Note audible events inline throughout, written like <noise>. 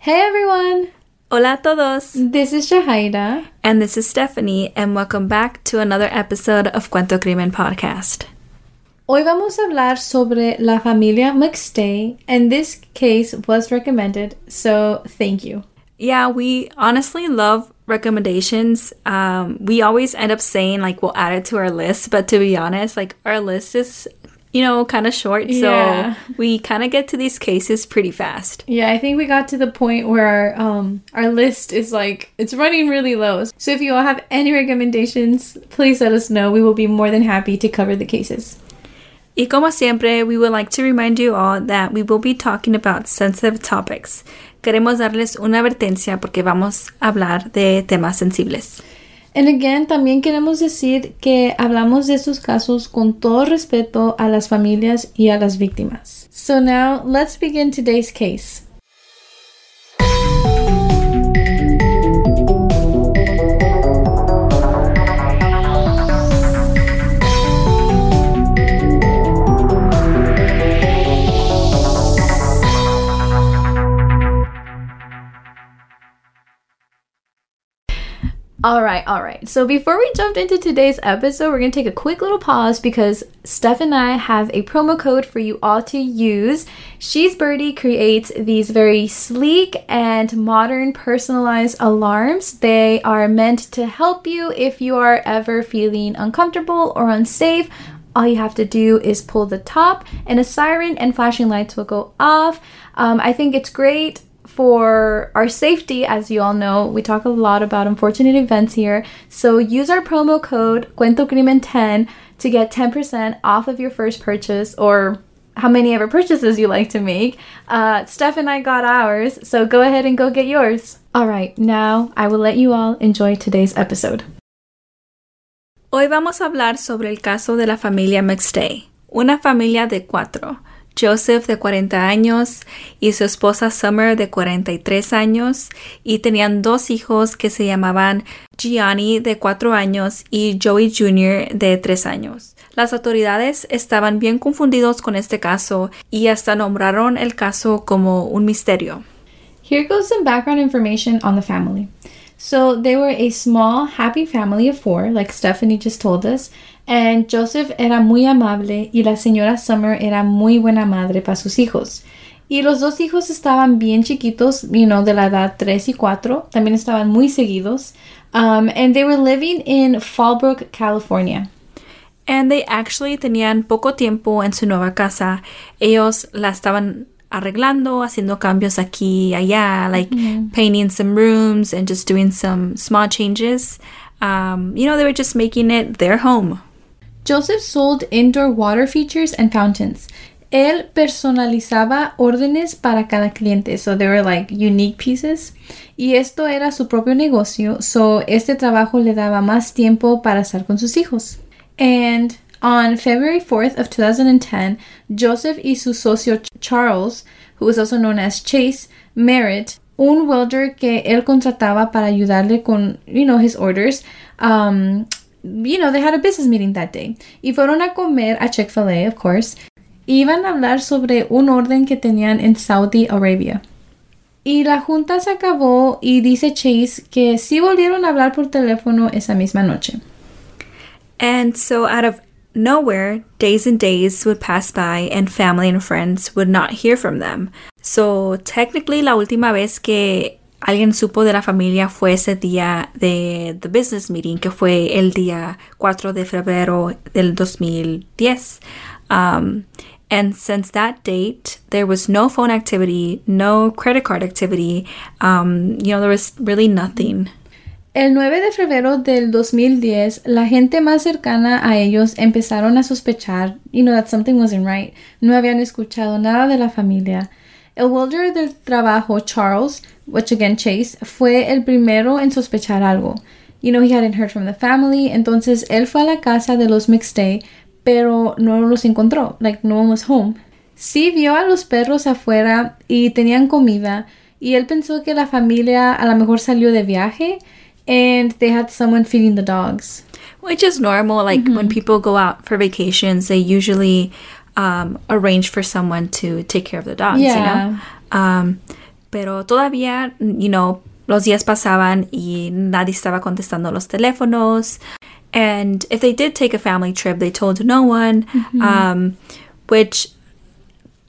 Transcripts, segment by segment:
Hey everyone! Hola a todos! This is Shahaida. And this is Stephanie, and welcome back to another episode of Cuento Crimen Podcast. Hoy vamos a hablar sobre la familia McStay, and this case was recommended, so thank you. Yeah, we honestly love recommendations. Um, we always end up saying, like, we'll add it to our list, but to be honest, like, our list is you know, kind of short. Yeah. So we kind of get to these cases pretty fast. Yeah, I think we got to the point where our, um, our list is like, it's running really low. So if you all have any recommendations, please let us know. We will be more than happy to cover the cases. Y como siempre, we would like to remind you all that we will be talking about sensitive topics. Queremos darles una advertencia porque vamos a hablar de temas sensibles. And again, también queremos decir que hablamos de estos casos con todo respeto a las familias y a las víctimas. So now, let's begin today's case. All right, all right. So before we jump into today's episode, we're going to take a quick little pause because Steph and I have a promo code for you all to use. She's Birdie creates these very sleek and modern personalized alarms. They are meant to help you if you are ever feeling uncomfortable or unsafe. All you have to do is pull the top, and a siren and flashing lights will go off. Um, I think it's great for our safety, as you all know, we talk a lot about unfortunate events here. So use our promo code CuentoCrimen10 to get 10% off of your first purchase or how many ever purchases you like to make. Uh, Steph and I got ours, so go ahead and go get yours. All right, now I will let you all enjoy today's episode. Hoy vamos a hablar sobre el caso de la familia McStay, una familia de cuatro. Joseph de 40 años y su esposa Summer de 43 años y tenían dos hijos que se llamaban Gianni de 4 años y Joey Jr. de 3 años. Las autoridades estaban bien confundidos con este caso y hasta nombraron el caso como un misterio. Here goes some background information on the family. So they were a small, happy family of four, like Stephanie just told us, And Joseph era muy amable y la señora Summer era muy buena madre para sus hijos. Y los dos hijos estaban bien chiquitos, you know, de la edad 3 y 4. También estaban muy seguidos. Um, and they were living in Fallbrook, California. And they actually tenían poco tiempo en su nueva casa. Ellos la estaban arreglando, haciendo cambios aquí y allá, like mm-hmm. painting some rooms and just doing some small changes. Um, you know, they were just making it their home. Joseph sold indoor water features and fountains. Él personalizaba órdenes para cada cliente, so they were like unique pieces. Y esto era su propio negocio, so este trabajo le daba más tiempo para estar con sus hijos. And on February 4th of 2010, Joseph y su socio Charles, who was also known as Chase, married un welder que él contrataba para ayudarle con, you know, his orders. Um, you know, they had a business meeting that day. Y fueron a comer a Chick-fil-A, of course. Iban a hablar sobre un orden que tenían en Saudi Arabia. Y la junta se acabó y dice Chase que sí volvieron a hablar por teléfono esa misma noche. And so out of nowhere, days and days would pass by and family and friends would not hear from them. So technically la última vez que alguien supo de la familia fue ese día de the business meeting, que fue el día 4 de febrero del 2010. Um, and since that date, there was no phone activity, no credit card activity. Um, you know, there was really nothing. El 9 de febrero del 2010, la gente más cercana a ellos empezaron a sospechar, you know, that something wasn't right. No habían escuchado nada de la familia. El welder del trabajo, Charles, which again Chase, fue el primero en sospechar algo. You know, he hadn't heard from the family, entonces él fue a la casa de los McStay, pero no los encontró. Like, no one was home. Sí vio a los perros afuera y tenían comida, y él pensó que la familia a lo mejor salió de viaje, and they had someone feeding the dogs. Which is normal. Like, mm -hmm. when people go out for vacations, they usually um, arrange for someone to take care of the dogs, yeah. you know? Um, Pero todavía, you know, los días pasaban y nadie estaba contestando los teléfonos. And if they did take a family trip, they told no one, um, which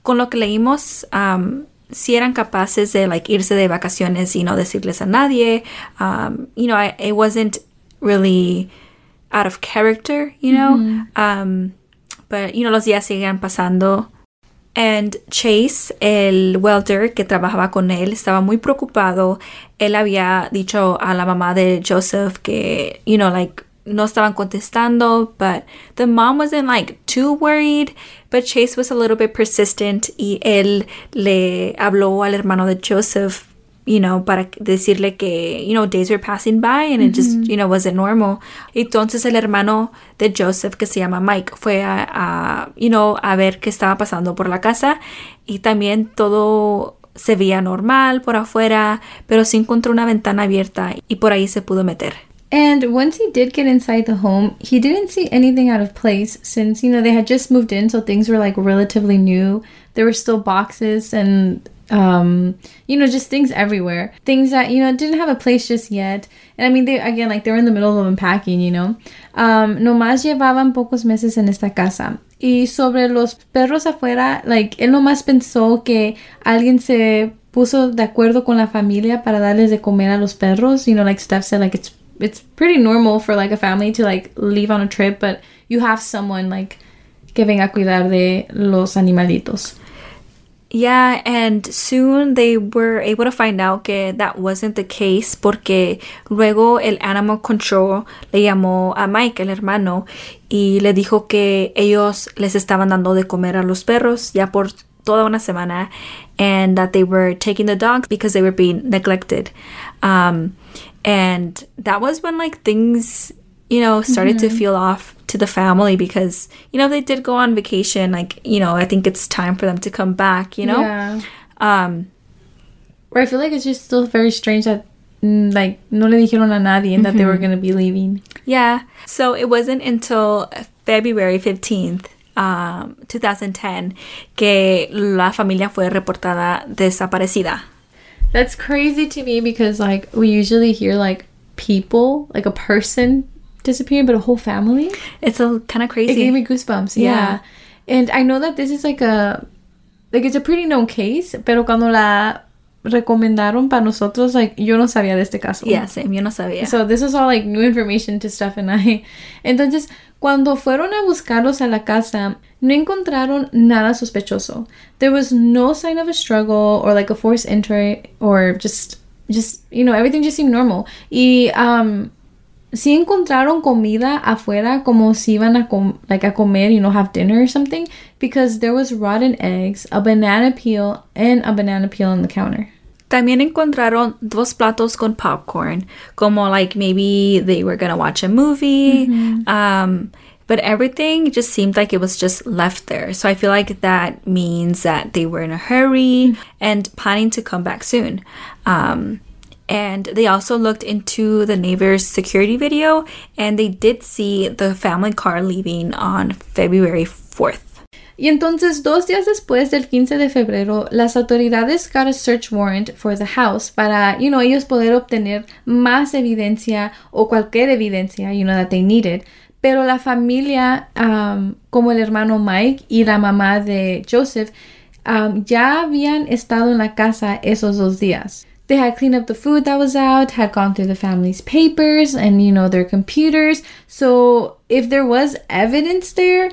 con lo que leímos, um, si eran capaces de like irse de vacaciones y no decirles a nadie. Um, you know, I, it wasn't really out of character, you know. Um, but you know, los días siguen pasando. And Chase, el welder que trabajaba con él, estaba muy preocupado. Él había dicho a la mamá de Joseph que, you know, like no estaban contestando, but the mom wasn't like too worried, but Chase was a little bit persistent y él le habló al hermano de Joseph, you know, para decirle que, you know, days were passing by and it just, you know, wasn't normal. Entonces el hermano de Joseph, que se llama Mike, fue a, a you know, a ver qué estaba pasando por la casa y también todo se veía normal por afuera, pero se encontró una ventana abierta y por ahí se pudo meter. And once he did get inside the home, he didn't see anything out of place since, you know, they had just moved in, so things were like relatively new. There were still boxes and, um, you know, just things everywhere. Things that, you know, didn't have a place just yet. And I mean, they, again, like they were in the middle of unpacking, you know. Um, nomás llevaban pocos meses en esta casa. Y sobre los perros afuera, like, él nomás pensó que alguien se puso de acuerdo con la familia para darles de comer a los perros. You know, like Steph said, like, it's it's pretty normal for like a family to like leave on a trip, but you have someone like que venga a cuidar de los animalitos. Yeah, and soon they were able to find out que that wasn't the case porque luego el animal control le llamó a Mike, el hermano, y le dijo que ellos les estaban dando de comer a los perros ya por toda una semana and that they were taking the dogs because they were being neglected. Um, and that was when like things you know started to feel off to the family because you know they did go on vacation like you know i think it's time for them to come back you know Yeah. um Or I feel like it's just still very strange that mm, like no le dijeron a nadie and that they were gonna be leaving. yeah so it wasn't until february 15th um 2010 que la familia fue reportada desaparecida That's crazy to me because like we usually hear like people, like a person disappearing, but a whole family. it's a kind of crazy. It gave me goosebumps. Yeah. Yeah. And I know that this is like a like it's a pretty known case, pero cuando la recomendaron para nosotros, like yo no sabía de este caso. yeah same yo no sabía So this is all like new information to Steph and I. <laughs> Entonces, cuando fueron a buscarlos a la casa, no encontraron nada sospechoso. There was no sign of a struggle or like a forced entry or just just you know, everything just seemed normal. Y um sí encontraron comida afuera como si iban a com like a comer, you know, have dinner or something because there was rotten eggs, a banana peel, and a banana peel on the counter. También encontraron dos platos con popcorn, como like maybe they were gonna watch a movie. Um, but everything just seemed like it was just left there. So I feel like that means that they were in a hurry and planning to come back soon. Um, and they also looked into the neighbor's security video and they did see the family car leaving on February 4th. Y entonces, dos días después del 15 de febrero, las autoridades got a search warrant for the house para, you know, ellos poder obtener más evidencia o cualquier evidencia, you know, that they needed. Pero la familia, um, como el hermano Mike y la mamá de Joseph, um, ya habían estado en la casa esos dos días. They had cleaned up the food that was out, had gone through the family's papers and, you know, their computers. So if there was evidence there,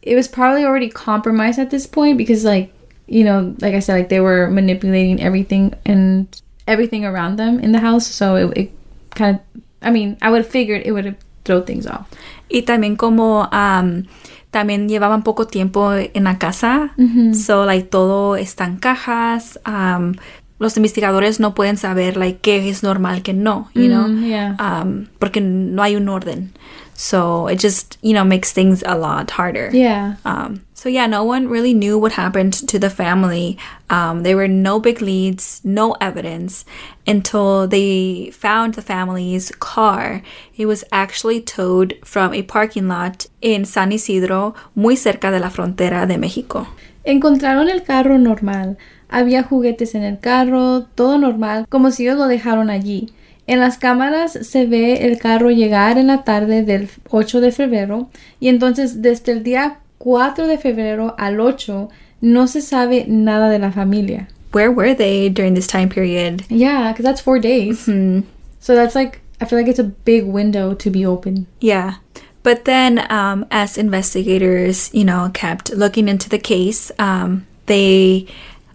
it was probably already compromised at this point because like you know like i said like they were manipulating everything and everything around them in the house so it, it kind of i mean i would have figured it would have thrown things off Y también como um, también llevaban poco tiempo en la casa, so like todo está en cajas. Um, los investigadores no pueden saber like qué es normal, qué no, you know, Mm, yeah. um, porque no hay un orden. So it just you know makes things a lot harder. yeah Um, so yeah, no one really knew what happened to the family. Um, there were no big leads, no evidence until they found the family's car. It was actually towed from a parking lot in San Isidro, muy cerca de la frontera de México. encontraron el carro normal Había juguetes en el carro, todo normal, como si ellos lo dejaron allí. En las cámaras se ve el carro llegar en la tarde del 8 de febrero y entonces desde el día 4 de febrero al 8 no se sabe nada de la familia. Where were they during this time period? Yeah, because that's four days. Hmm. So that's like, I feel like it's a big window to be open. Yeah. But then, um, as investigators, you know, kept looking into the case, um, they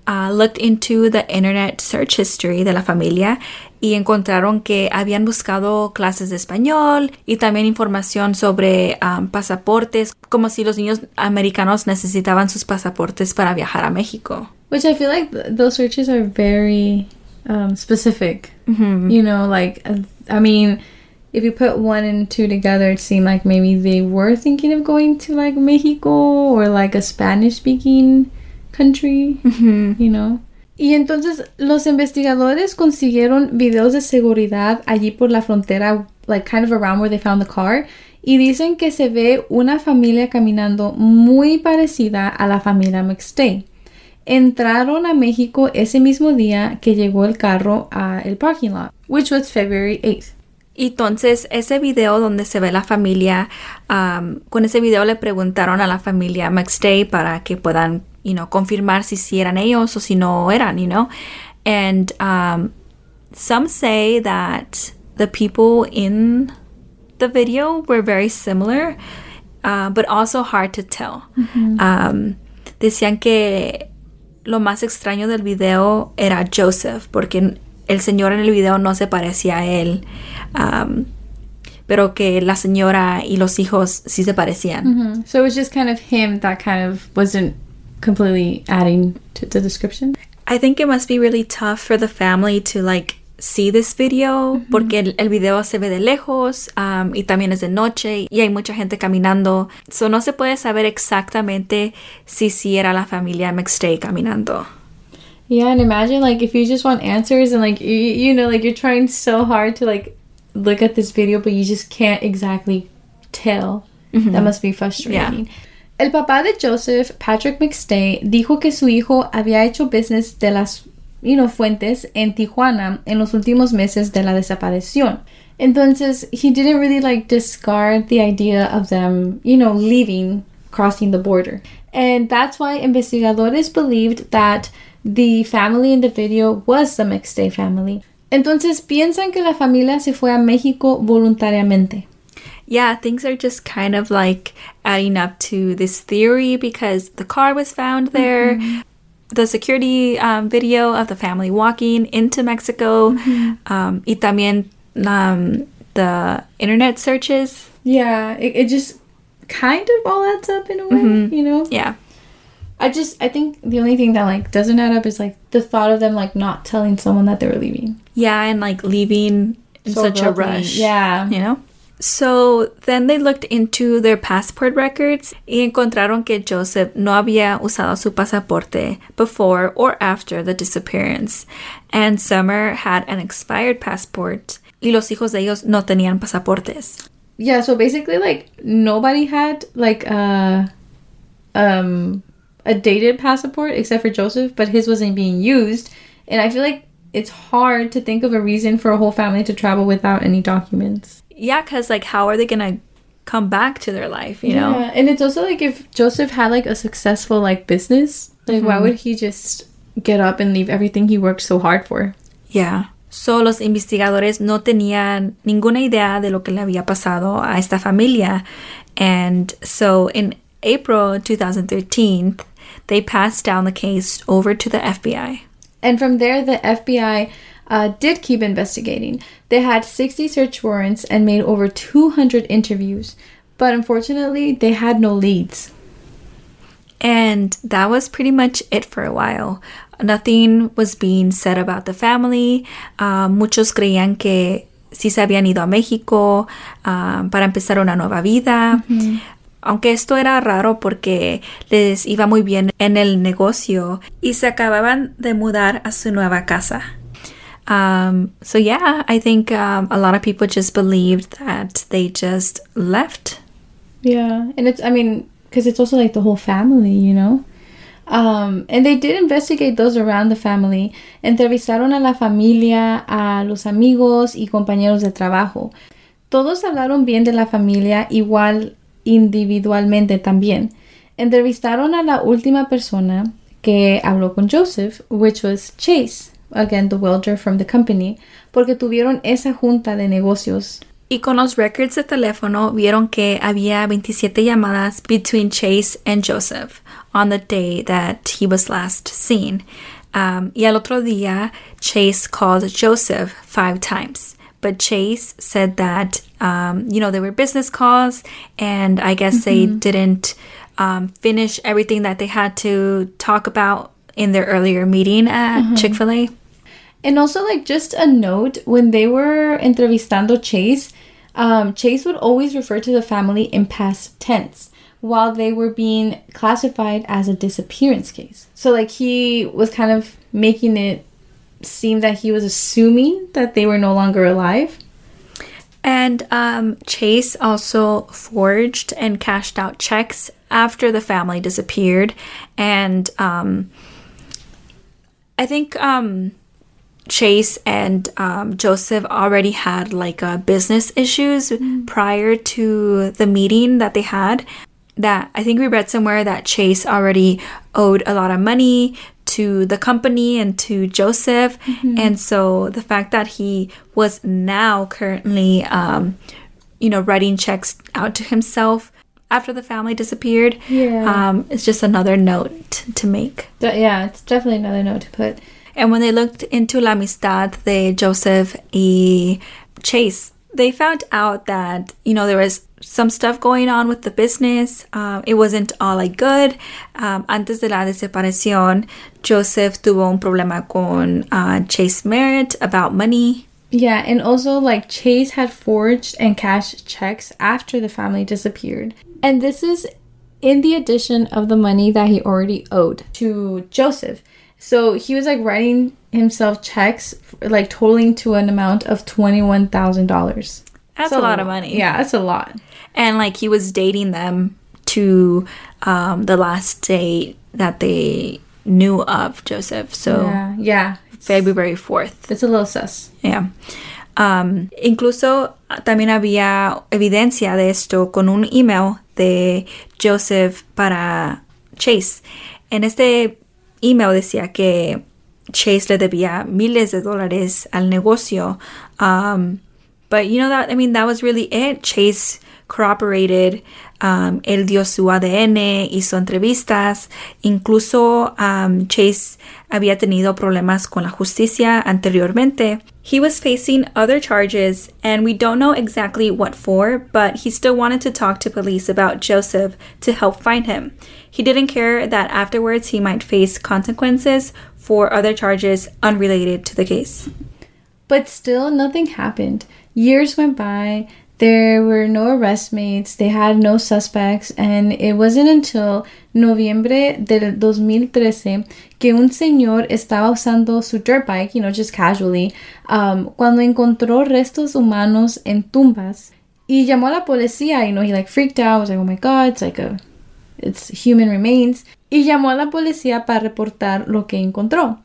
uh, looked into the internet search history de la familia y encontraron que habían buscado clases de español y también información sobre um, pasaportes, como si los niños americanos necesitaban sus pasaportes para viajar a México. Which I feel like th- those searches are very um, specific. You know, like, uh, I mean, if you put one and two together, it seemed like maybe they were thinking of going to like Mexico or like a Spanish speaking country, you know. Y entonces los investigadores consiguieron videos de seguridad allí por la frontera, like kind of around where they found the car, y dicen que se ve una familia caminando muy parecida a la familia McStay. Entraron a México ese mismo día que llegó el carro a el parking lot, which was February 8th. Y entonces ese video donde se ve la familia, um, con ese video le preguntaron a la familia McStay para que puedan, you know, confirmar si sí eran ellos o si no eran, you know. And um, some say that the people in the video were very similar, uh, but also hard to tell. Um, decían que lo más extraño del video era Joseph, porque el señor en el video no se parecía a él, um, pero que la señora y los hijos sí se parecían. So it was just kind of him that kind of wasn't completely adding to the description. I think it must be really tough for the family to like see this video porque el, el video se ve de lejos um, y también es de noche y hay mucha gente caminando. So no se puede saber exactamente si sí era la familia McStay caminando. Yeah, and imagine like if you just want answers and like you, you know like you're trying so hard to like look at this video but you just can't exactly tell. That must be frustrating. El papá de Joseph, Patrick McStay, dijo que su hijo había hecho business de las you fuentes en Tijuana en los últimos meses de la desaparición. Entonces, he didn't really like discard the idea of them, you know, leaving, crossing the border. And that's why investigadores believed that the family in the video was the McStay family. Entonces, piensan que la familia se fue a México voluntariamente. Yeah, things are just kind of like adding up to this theory because the car was found there. The security um, video of the family walking into Mexico, um, y también um, the internet searches. Yeah, it, it just kind of all adds up in a way, you know? Yeah, I just I think the only thing that like doesn't add up is like the thought of them like not telling someone that they were leaving. yeah, and like leaving in So such a rush. Yeah. you know. So then they looked into their passport records y encontraron que Joseph no había usado su pasaporte before or after the disappearance, and Summer had an expired passport y los hijos de ellos no tenían pasaportes. Yeah, so basically like nobody had like a um a dated passport except for Joseph, but his wasn't being used. And I feel like it's hard to think of a reason for a whole family to travel without any documents. Yeah, because like, how are they gonna come back to their life? You know? Yeah, and it's also like if Joseph had like a successful like business, like why mm-hmm. would he just get up and leave everything he worked so hard for? Yeah. So los investigadores no tenían ninguna idea de lo que le había pasado a esta familia. And so in April 2013, they passed down the case over to the FBI. And from there, the FBI uh, did keep investigating. They had 60 search warrants and made over 200 interviews. But unfortunately, they had no leads. And that was pretty much it for a while. Nothing was being said about the family. Uh, muchos creían que sí se habían ido a México uh, para empezar una nueva vida. Aunque esto era raro porque les iba muy bien en el negocio y se acababan de mudar a su nueva casa. Um, so yeah, I think um, a lot of people just believed that they just left. Yeah, and it's, I mean, because it's also like the whole family, you know? Um, and they did investigate those around the family. Entrevistaron a la familia, a los amigos y compañeros de trabajo. Todos hablaron bien de la familia, igual individualmente también. Entrevistaron a la última persona que habló con Joseph, which was Chase, again the welder from the company, porque tuvieron esa junta de negocios. Y con los records de teléfono vieron que había 27 llamadas between Chase and Joseph on the day that he was last seen. Um, y al otro día, Chase called Joseph five times. But Chase said that, um, you know, they were business calls, and I guess they didn't um, finish everything that they had to talk about in their earlier meeting at Chick fil A. And also, like, just a note when they were entrevistando Chase, um, Chase would always refer to the family in past tense while they were being classified as a disappearance case. So, like, he was kind of making it seem that he was assuming that they were no longer alive. And um, Chase also forged and cashed out checks after the family disappeared. And um, I think um, Chase and um, Joseph already had like uh, business issues prior to the meeting that they had. That I think we read somewhere that Chase already owed a lot of money to the company and to Joseph. And so the fact that he was now currently, um, you know, writing checks out to himself after the family disappeared, Yeah. um, is just another note to make. Yeah, it's definitely another note to put. And when they looked into la amistad de Joseph y Chase, they found out that, you know, there was some stuff going on with the business. Um, it wasn't all like good. Um, antes de la desaparición, Joseph tuvo un problema con uh, Chase Merritt about money. Yeah, and also like Chase had forged and cashed checks after the family disappeared. And this is in the addition of the money that he already owed to Joseph. So he was like writing himself checks like totaling to an amount of $21,000. That's a lot of money. Yeah, that's a lot. And like he was dating them to um, the last date that they knew of Joseph. So Yeah, yeah. February 4th. It's a little sus. Yeah. Um, incluso también había evidencia de esto con un email de Joseph para Chase. En este email decía que Chase le debía miles de dólares al negocio. Um, but you know that I mean that was really it. Chase corroborated. Um, él dio su ADN, hizo entrevistas. Incluso um, Chase había tenido problemas con la justicia anteriormente. He was facing other charges, and we don't know exactly what for, but he still wanted to talk to police about Joseph to help find him. He didn't care that afterwards he might face consequences for other charges unrelated to the case. But still, nothing happened. Years went by. There were no arrest made. They had no suspects. And it wasn't until noviembre del 2013 que un señor estaba usando su dirt bike, you know, just casually, um, cuando encontró restos humanos en tumbas. Y llamó a la policía, you know, he like freaked out, was like, oh my god, it's like a, it's human remains. Y llamó a la policía para reportar lo que encontró.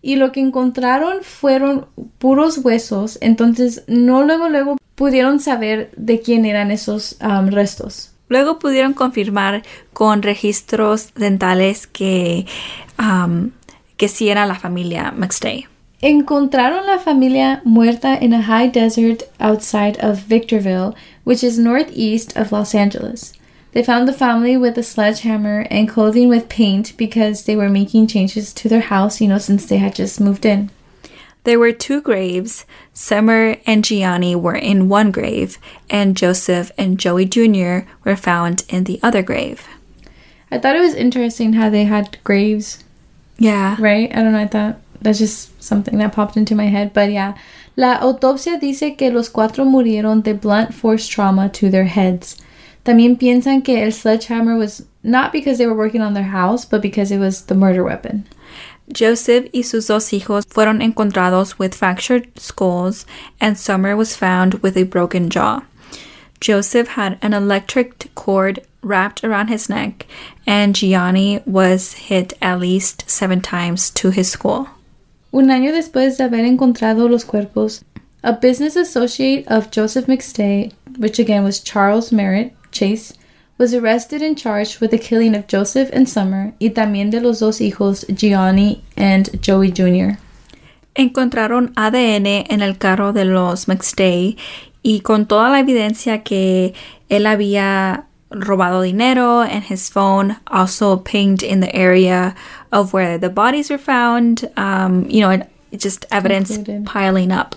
Y lo que encontraron fueron puros huesos, entonces no luego luego pudieron saber de quién eran esos um, restos. Luego pudieron confirmar con registros dentales que, um, que sí era la familia McStay. Encontraron la familia muerta in a high desert outside of Victorville, which is northeast of Los Angeles. They found the family with a sledgehammer and clothing with paint because they were making changes to their house, you know, since they had just moved in. There were two graves. Summer and Gianni were in one grave, and Joseph and Joey Jr. were found in the other grave. I thought it was interesting how they had graves Yeah. right? I don't know, I thought that's just something that popped into my head. But yeah, la autopsia dice que los cuatro murieron de blunt force trauma to their heads. También piensan que el sledgehammer was not because they were working on their house, but because it was the murder weapon. Joseph y sus dos hijos fueron encontrados with fractured skulls, and Summer was found with a broken jaw. Joseph had an electric cord wrapped around his neck, and Gianni was hit at least seven times to his skull. Un año después de haber encontrado los cuerpos, a business associate of Joseph McStay, which again was Charles Merritt Chase, was arrested and charged with the killing of Joseph and Summer y también de los dos hijos Gianni and Joey Jr. Encontraron ADN en el carro de los McStay y con toda la evidencia que él había robado dinero and his phone also pinged in the area of where the bodies were found. Um, you know, just evidence Included. piling up.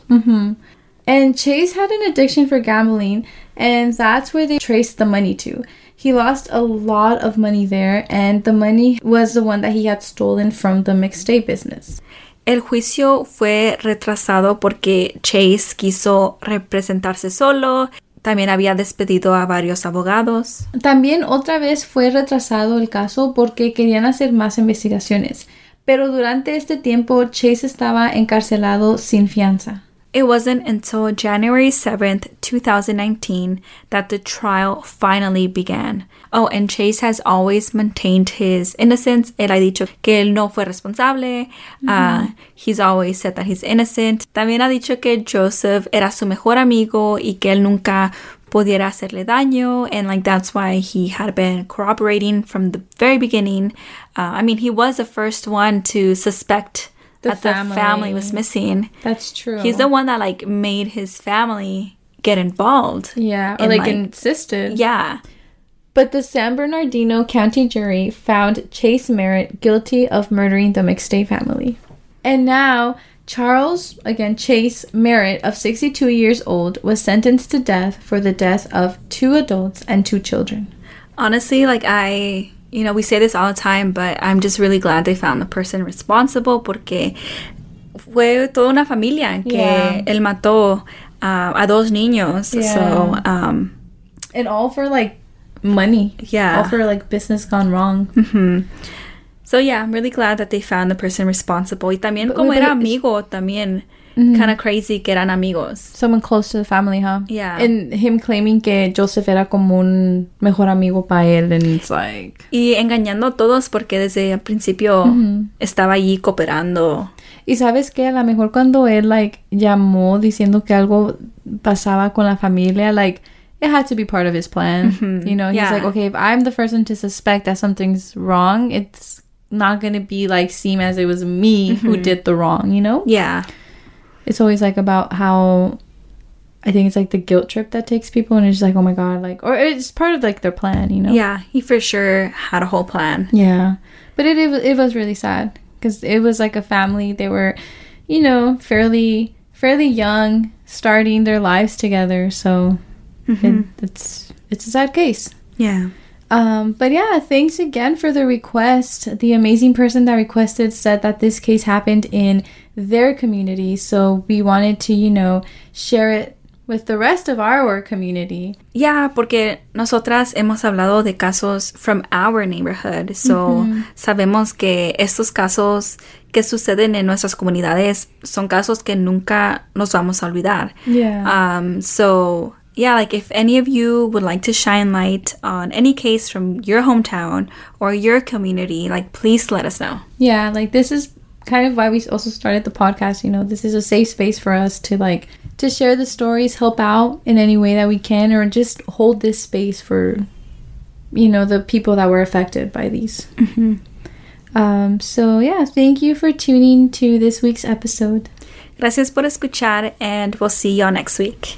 And Chase had an addiction for gambling, and that's where they traced the money to. He lost a lot of money there, and the money was the one that he had stolen from the McStay business. El juicio fue retrasado porque Chase quiso representarse solo. También había despedido a varios abogados. También otra vez fue retrasado el caso porque querían hacer más investigaciones, pero durante este tiempo Chase estaba encarcelado sin fianza. It wasn't until January 7th, 2019, that the trial finally began. Oh, and Chase has always maintained his innocence. Él ha dicho que él no fue responsable. Uh, he's always said that he's innocent. También ha dicho que Joseph era su mejor amigo y que él nunca pudiera hacerle daño. And like that's why he had been cooperating from the very beginning. Uh, I mean, he was the first one to suspect The that the family. family was missing. That's true. He's the one that like made his family get involved. yeah, or in, like, like- insisted. Yeah. But the San Bernardino County jury found Chase Merritt guilty of murdering the McStay family. And now, Charles, again, Chase Merritt, of 62 years old, was sentenced to death for the death of two adults and two children. Honestly, like I, you know, we say this all the time, but I'm just really glad they found the person responsible porque fue toda una familia que Yeah. él mató uh, a dos niños. So, Yeah. um, And all for like money. Yeah. All for like business gone wrong. so yeah, I'm really glad that they found the person responsible. Y también But- como era amigo, también kind of crazy que eran amigos. Someone close to the family, huh? Yeah. And him claiming que Joseph era como un mejor amigo para él. And it's like. Y engañando a todos porque desde el principio estaba allí cooperando. Y sabes que a lo mejor cuando él like llamó diciendo que algo pasaba con la familia, like it had to be part of his plan. You know, he's Yeah. like, okay, if I'm the person to suspect that something's wrong, it's not gonna be like seem as it was me who did the wrong. You know, Yeah. It's always like about how. I think it's like the guilt trip that takes people, and it's just like, oh my god, like, or it's part of like their plan, you know. Yeah, he for sure had a whole plan. Yeah, but it it, was- it was really sad because it was like a family. They were, you know, fairly fairly young, starting their lives together. So it, it's it's a sad case. Yeah. Um, but yeah, thanks again for the request. The amazing person that requested said that this case happened in their community, so we wanted to, you know, share it with the rest of our community. Yeah, porque nosotras hemos hablado de casos from our neighborhood. So sabemos que estos casos que suceden en nuestras comunidades son casos que nunca nos vamos a olvidar. Yeah. Um, so yeah, like if any of you would like to shine light on any case from your hometown or your community, like please let us know. Yeah, like this is kind of why we also started the podcast, you know. This is a safe space for us to like to share the stories, help out in any way that we can or just hold this space for you know, the people that were affected by these. Um so yeah, thank you for tuning to this week's episode. Gracias por escuchar and we'll see y'all next week.